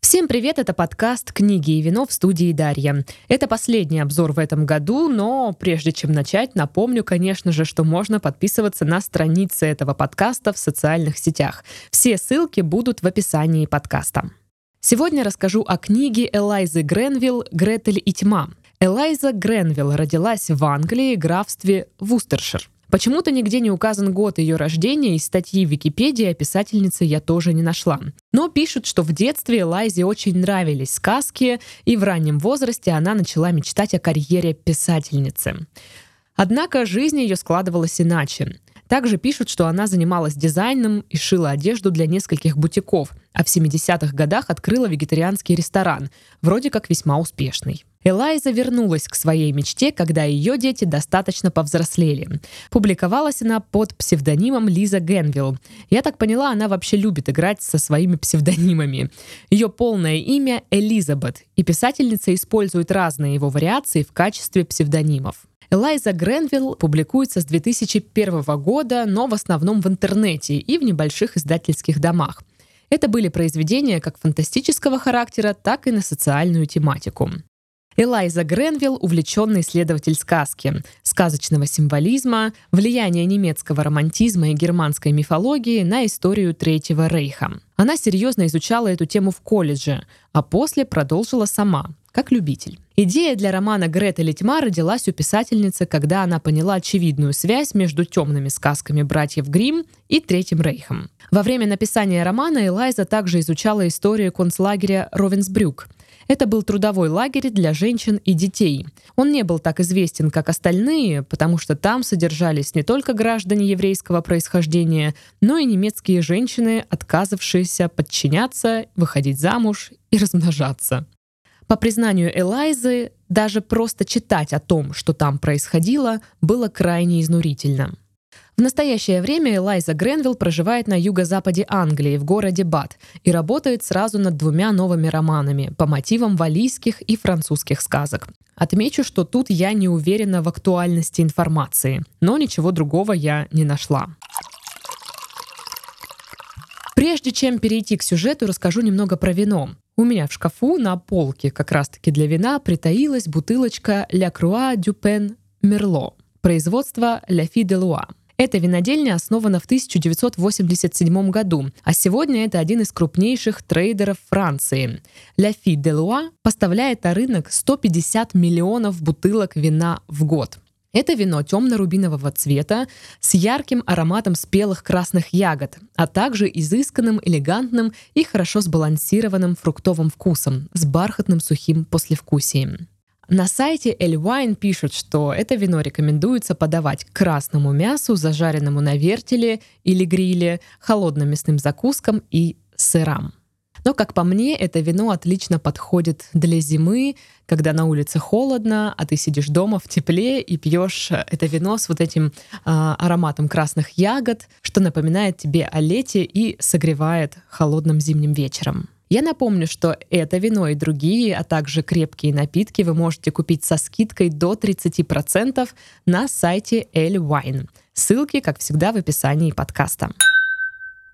Всем привет, это подкаст «Книги и вино» в студии Дарья. Это последний обзор в этом году, но прежде чем начать, напомню, конечно же, что можно подписываться на страницы этого подкаста в социальных сетях. Все ссылки будут в описании подкаста. Сегодня расскажу о книге Элайзы Гренвилл «Гретель и тьма». Элайза Гренвилл родилась в Англии, графстве Вустершир. Почему-то нигде не указан год ее рождения, и статьи в Википедии о писательнице я тоже не нашла. Но пишут, что в детстве Лайзе очень нравились сказки, и в раннем возрасте она начала мечтать о карьере писательницы. Однако жизнь ее складывалась иначе. Также пишут, что она занималась дизайном и шила одежду для нескольких бутиков, а в 70-х годах открыла вегетарианский ресторан, вроде как весьма успешный. Элайза вернулась к своей мечте, когда ее дети достаточно повзрослели. Публиковалась она под псевдонимом Лиза Генвилл. Я так поняла, она вообще любит играть со своими псевдонимами. Ее полное имя Элизабет, и писательница использует разные его вариации в качестве псевдонимов. Элайза Гренвилл публикуется с 2001 года, но в основном в интернете и в небольших издательских домах. Это были произведения как фантастического характера, так и на социальную тематику. Элайза Гренвилл — увлеченный исследователь сказки, сказочного символизма, влияния немецкого романтизма и германской мифологии на историю Третьего Рейха. Она серьезно изучала эту тему в колледже, а после продолжила сама, как любитель. Идея для романа «Гретель и тьма» родилась у писательницы, когда она поняла очевидную связь между темными сказками братьев Гримм и Третьим Рейхом. Во время написания романа Элайза также изучала историю концлагеря Ровенсбрюк, это был трудовой лагерь для женщин и детей. Он не был так известен, как остальные, потому что там содержались не только граждане еврейского происхождения, но и немецкие женщины, отказывавшиеся подчиняться, выходить замуж и размножаться. По признанию Элайзы, даже просто читать о том, что там происходило, было крайне изнурительно. В настоящее время Элайза Гренвилл проживает на юго-западе Англии, в городе Бат, и работает сразу над двумя новыми романами по мотивам валийских и французских сказок. Отмечу, что тут я не уверена в актуальности информации, но ничего другого я не нашла. Прежде чем перейти к сюжету, расскажу немного про вино. У меня в шкафу на полке как раз-таки для вина притаилась бутылочка «La Croix du Pen Merlot» производства «La Fille de Loire». Эта винодельня основана в 1987 году, а сегодня это один из крупнейших трейдеров Франции. La Fille de Loire поставляет на рынок 150 миллионов бутылок вина в год. Это вино темно-рубинового цвета с ярким ароматом спелых красных ягод, а также изысканным, элегантным и хорошо сбалансированным фруктовым вкусом с бархатным сухим послевкусием. На сайте Эльвайн пишут, что это вино рекомендуется подавать к красному мясу, зажаренному на вертеле или гриле, холодным мясным закускам и сырам. Но, как по мне, это вино отлично подходит для зимы, когда на улице холодно, а ты сидишь дома в тепле и пьешь это вино с вот этим э, ароматом красных ягод, что напоминает тебе о лете и согревает холодным зимним вечером. Я напомню, что это вино и другие, а также крепкие напитки вы можете купить со скидкой до 30% на сайте L Wine. Ссылки, как всегда, в описании подкаста.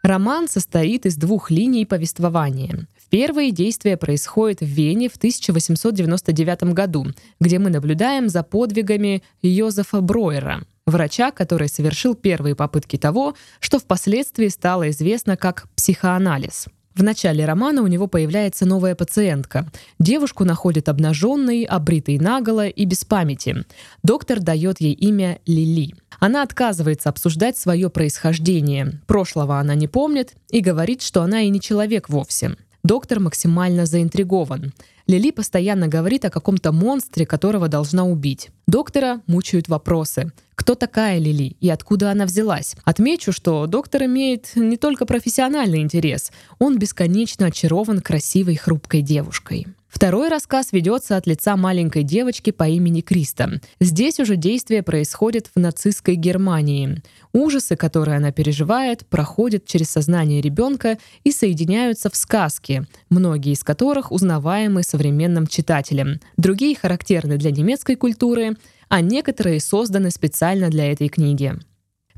Роман состоит из двух линий повествования. В первые действия происходят в Вене в 1899 году, где мы наблюдаем за подвигами Йозефа Броера, врача, который совершил первые попытки того, что впоследствии стало известно как психоанализ. В начале романа у него появляется новая пациентка. Девушку находят обнаженной, обритой наголо и без памяти. Доктор дает ей имя Лили. Она отказывается обсуждать свое происхождение. Прошлого она не помнит и говорит, что она и не человек вовсе. Доктор максимально заинтригован. Лили постоянно говорит о каком-то монстре, которого должна убить. Доктора мучают вопросы. Кто такая Лили и откуда она взялась? Отмечу, что доктор имеет не только профессиональный интерес, он бесконечно очарован красивой хрупкой девушкой. Второй рассказ ведется от лица маленькой девочки по имени Криста. Здесь уже действие происходит в нацистской Германии. Ужасы, которые она переживает, проходят через сознание ребенка и соединяются в сказке, многие из которых узнаваемы современным читателям. Другие характерны для немецкой культуры, а некоторые созданы специально для этой книги.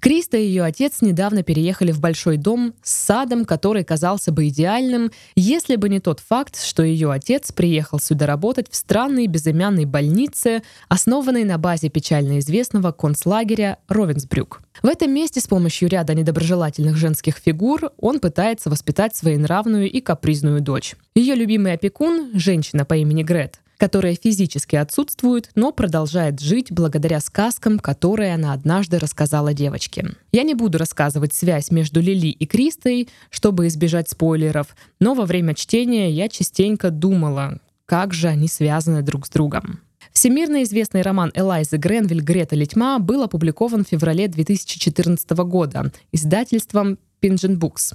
Криста и ее отец недавно переехали в большой дом с садом, который казался бы идеальным, если бы не тот факт, что ее отец приехал сюда работать в странной безымянной больнице, основанной на базе печально известного концлагеря Ровенсбрюк. В этом месте с помощью ряда недоброжелательных женских фигур он пытается воспитать своенравную и капризную дочь. Ее любимый опекун, женщина по имени Грет, которая физически отсутствует, но продолжает жить благодаря сказкам, которые она однажды рассказала девочке. Я не буду рассказывать связь между Лили и Кристой, чтобы избежать спойлеров, но во время чтения я частенько думала, как же они связаны друг с другом. Всемирно известный роман Элайзы Гренвиль «Грета или тьма» был опубликован в феврале 2014 года издательством Pingen Books.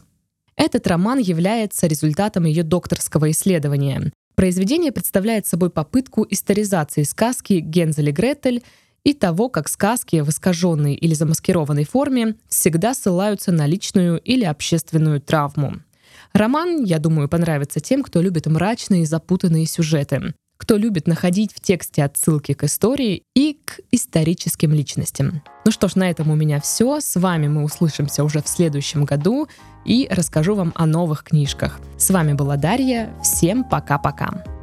Этот роман является результатом ее докторского исследования. Произведение представляет собой попытку историзации сказки «Гензель и Гретель» и того, как сказки в искаженной или замаскированной форме всегда ссылаются на личную или общественную травму. Роман, я думаю, понравится тем, кто любит мрачные и запутанные сюжеты, кто любит находить в тексте отсылки к истории и к историческим личностям. Ну что ж, на этом у меня все. С вами мы услышимся уже в следующем году и расскажу вам о новых книжках. С вами была Дарья. Всем пока-пока.